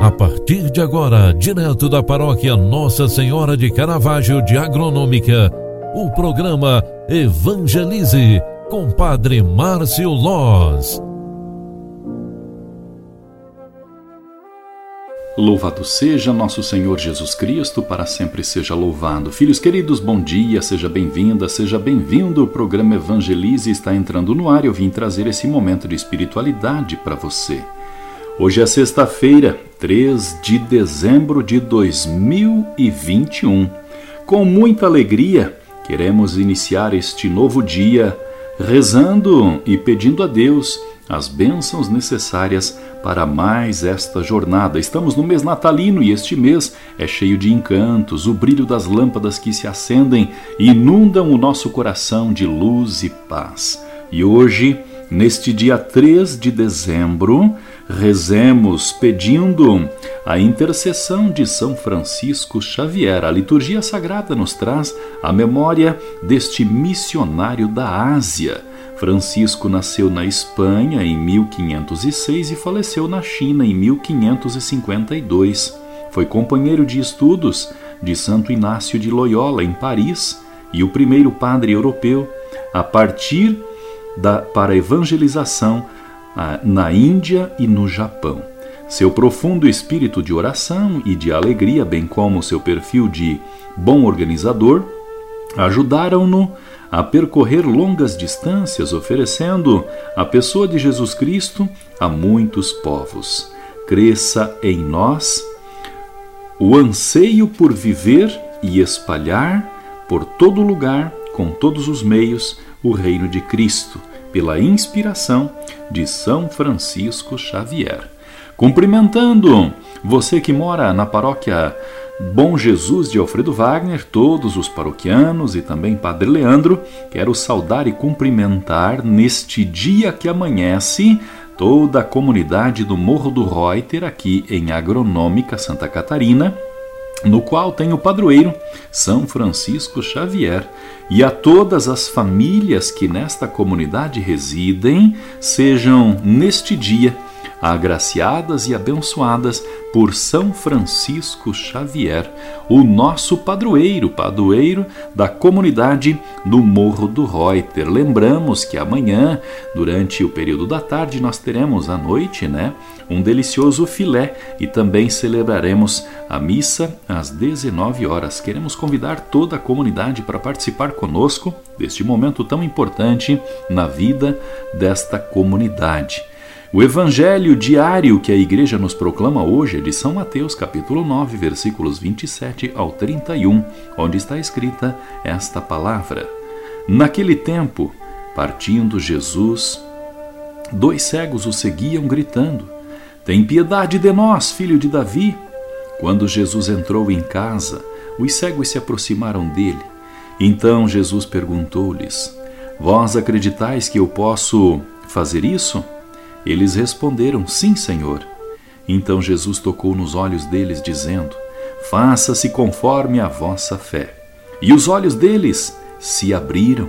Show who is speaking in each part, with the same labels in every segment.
Speaker 1: A partir de agora, direto da paróquia Nossa Senhora de Caravaggio de Agronômica, o programa Evangelize com Padre Márcio Loz.
Speaker 2: Louvado seja nosso Senhor Jesus Cristo, para sempre seja louvado. Filhos queridos, bom dia, seja bem-vinda, seja bem-vindo. O programa Evangelize está entrando no ar e eu vim trazer esse momento de espiritualidade para você. Hoje é sexta-feira, 3 de dezembro de 2021. Com muita alegria, queremos iniciar este novo dia rezando e pedindo a Deus as bênçãos necessárias para mais esta jornada. Estamos no mês natalino e este mês é cheio de encantos, o brilho das lâmpadas que se acendem inundam o nosso coração de luz e paz. E hoje, neste dia 3 de dezembro, Rezemos pedindo a intercessão de São Francisco Xavier. A liturgia sagrada nos traz a memória deste missionário da Ásia. Francisco nasceu na Espanha em 1506 e faleceu na China em 1552. Foi companheiro de estudos de Santo Inácio de Loyola em Paris e o primeiro padre europeu a partir da para a evangelização na Índia e no Japão. Seu profundo espírito de oração e de alegria, bem como seu perfil de bom organizador, ajudaram-no a percorrer longas distâncias, oferecendo a pessoa de Jesus Cristo a muitos povos. Cresça em nós o anseio por viver e espalhar por todo lugar, com todos os meios, o reino de Cristo pela inspiração de São Francisco Xavier. Cumprimentando você que mora na paróquia Bom Jesus de Alfredo Wagner, todos os paroquianos e também Padre Leandro, quero saudar e cumprimentar neste dia que amanhece toda a comunidade do Morro do Reuter aqui em Agronômica Santa Catarina no qual tem o padroeiro São Francisco Xavier, e a todas as famílias que nesta comunidade residem, sejam neste dia agraciadas e abençoadas por São Francisco Xavier, o nosso padroeiro, padroeiro da comunidade do Morro do Reuter. Lembramos que amanhã, durante o período da tarde, nós teremos à noite, né, um delicioso filé e também celebraremos a missa às 19 horas. Queremos convidar toda a comunidade para participar conosco deste momento tão importante na vida desta comunidade. O evangelho diário que a igreja nos proclama hoje é de São Mateus, capítulo 9, versículos 27 ao 31, onde está escrita esta palavra: Naquele tempo, partindo Jesus, dois cegos o seguiam gritando: Tem piedade de nós, filho de Davi. Quando Jesus entrou em casa, os cegos se aproximaram dele. Então Jesus perguntou-lhes: Vós acreditais que eu posso fazer isso? Eles responderam: Sim, Senhor. Então Jesus tocou nos olhos deles, dizendo: Faça-se conforme a vossa fé. E os olhos deles se abriram.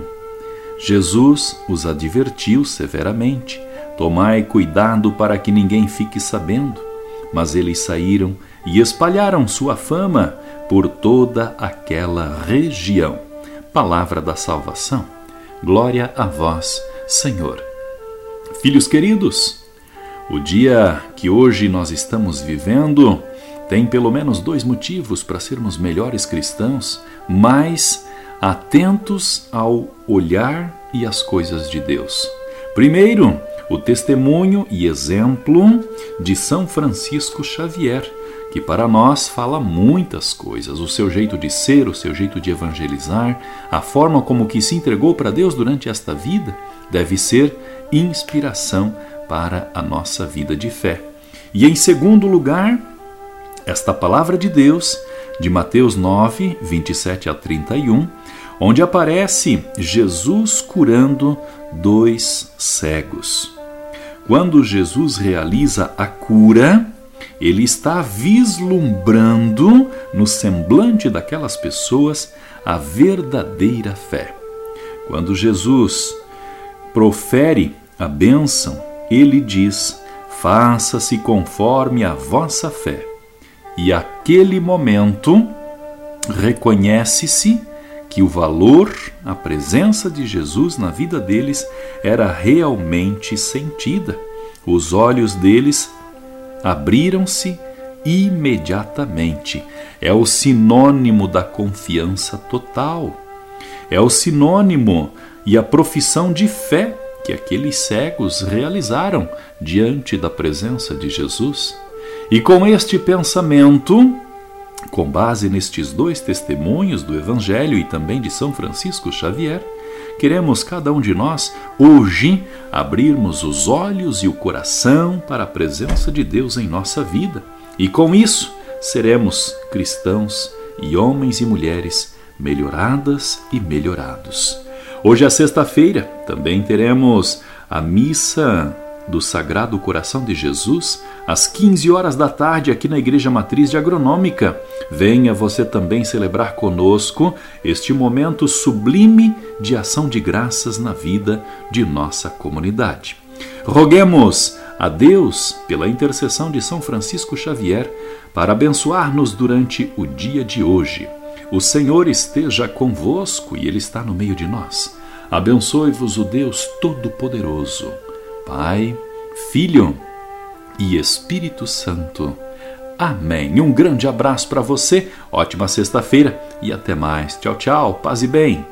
Speaker 2: Jesus os advertiu severamente: Tomai cuidado para que ninguém fique sabendo. Mas eles saíram e espalharam sua fama por toda aquela região. Palavra da salvação. Glória a vós, Senhor. Filhos queridos, o dia que hoje nós estamos vivendo tem pelo menos dois motivos para sermos melhores cristãos, mais atentos ao olhar e às coisas de Deus. Primeiro, o testemunho e exemplo de São Francisco Xavier, que para nós fala muitas coisas, o seu jeito de ser, o seu jeito de evangelizar, a forma como que se entregou para Deus durante esta vida, deve ser inspiração para a nossa vida de fé. E em segundo lugar, esta palavra de Deus, de Mateus 9, 27 a 31, onde aparece Jesus curando dois cegos. Quando Jesus realiza a cura, ele está vislumbrando no semblante daquelas pessoas a verdadeira fé. Quando Jesus profere a bênção, ele diz: faça-se conforme a vossa fé. E aquele momento reconhece-se que o valor, a presença de Jesus na vida deles era realmente sentida. Os olhos deles abriram-se imediatamente. É o sinônimo da confiança total. É o sinônimo e a profissão de fé que aqueles cegos realizaram diante da presença de Jesus. E com este pensamento, com base nestes dois testemunhos do Evangelho e também de São Francisco Xavier, queremos cada um de nós hoje abrirmos os olhos e o coração para a presença de Deus em nossa vida. E com isso, seremos cristãos e homens e mulheres melhoradas e melhorados. Hoje é sexta-feira, também teremos a missa do Sagrado Coração de Jesus às 15 horas da tarde aqui na Igreja Matriz de Agronômica. Venha você também celebrar conosco este momento sublime de ação de graças na vida de nossa comunidade. Roguemos a Deus, pela intercessão de São Francisco Xavier, para abençoar-nos durante o dia de hoje. O Senhor esteja convosco e Ele está no meio de nós. Abençoe-vos o Deus Todo-Poderoso, Pai, Filho e Espírito Santo. Amém. Um grande abraço para você, ótima sexta-feira e até mais. Tchau, tchau, paz e bem.